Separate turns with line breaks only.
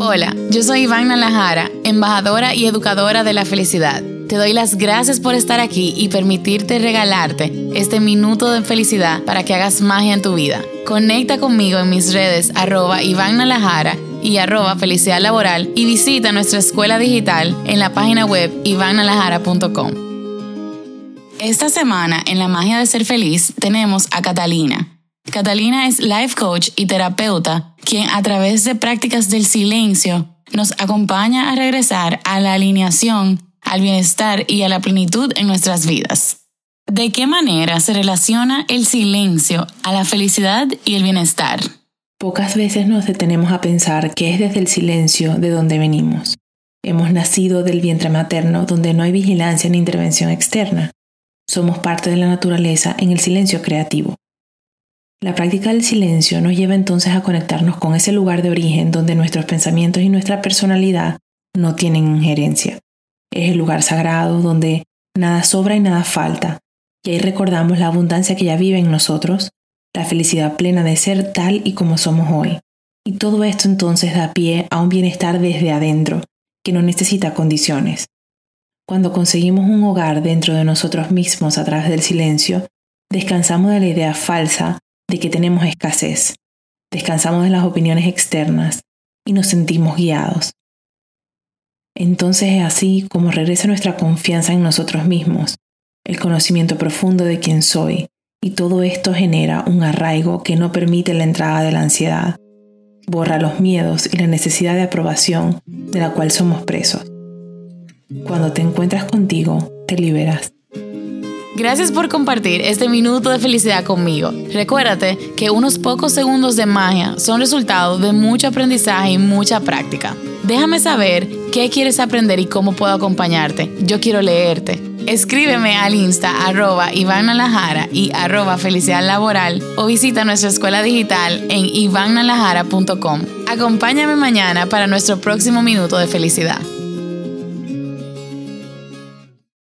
Hola, yo soy Iván Nalajara, embajadora y educadora de la felicidad. Te doy las gracias por estar aquí y permitirte regalarte este minuto de felicidad para que hagas magia en tu vida. Conecta conmigo en mis redes arroba Iván y arroba felicidad laboral y visita nuestra escuela digital en la página web ivannalajara.com. Esta semana en la magia de ser feliz tenemos a Catalina. Catalina es life coach y terapeuta, quien a través de prácticas del silencio nos acompaña a regresar a la alineación al bienestar y a la plenitud en nuestras vidas. ¿De qué manera se relaciona el silencio a la felicidad y el bienestar?
Pocas veces nos detenemos a pensar que es desde el silencio de donde venimos. Hemos nacido del vientre materno donde no hay vigilancia ni intervención externa. Somos parte de la naturaleza en el silencio creativo. La práctica del silencio nos lleva entonces a conectarnos con ese lugar de origen donde nuestros pensamientos y nuestra personalidad no tienen injerencia. Es el lugar sagrado donde nada sobra y nada falta, y ahí recordamos la abundancia que ya vive en nosotros, la felicidad plena de ser tal y como somos hoy. Y todo esto entonces da pie a un bienestar desde adentro, que no necesita condiciones. Cuando conseguimos un hogar dentro de nosotros mismos a través del silencio, descansamos de la idea falsa de que tenemos escasez, descansamos de las opiniones externas y nos sentimos guiados. Entonces es así como regresa nuestra confianza en nosotros mismos, el conocimiento profundo de quién soy, y todo esto genera un arraigo que no permite la entrada de la ansiedad, borra los miedos y la necesidad de aprobación de la cual somos presos. Cuando te encuentras contigo, te liberas.
Gracias por compartir este minuto de felicidad conmigo. Recuérdate que unos pocos segundos de magia son resultado de mucho aprendizaje y mucha práctica. Déjame saber qué quieres aprender y cómo puedo acompañarte. Yo quiero leerte. Escríbeme al insta arroba y arroba felicidad laboral o visita nuestra escuela digital en ivannalajara.com. Acompáñame mañana para nuestro próximo minuto de felicidad.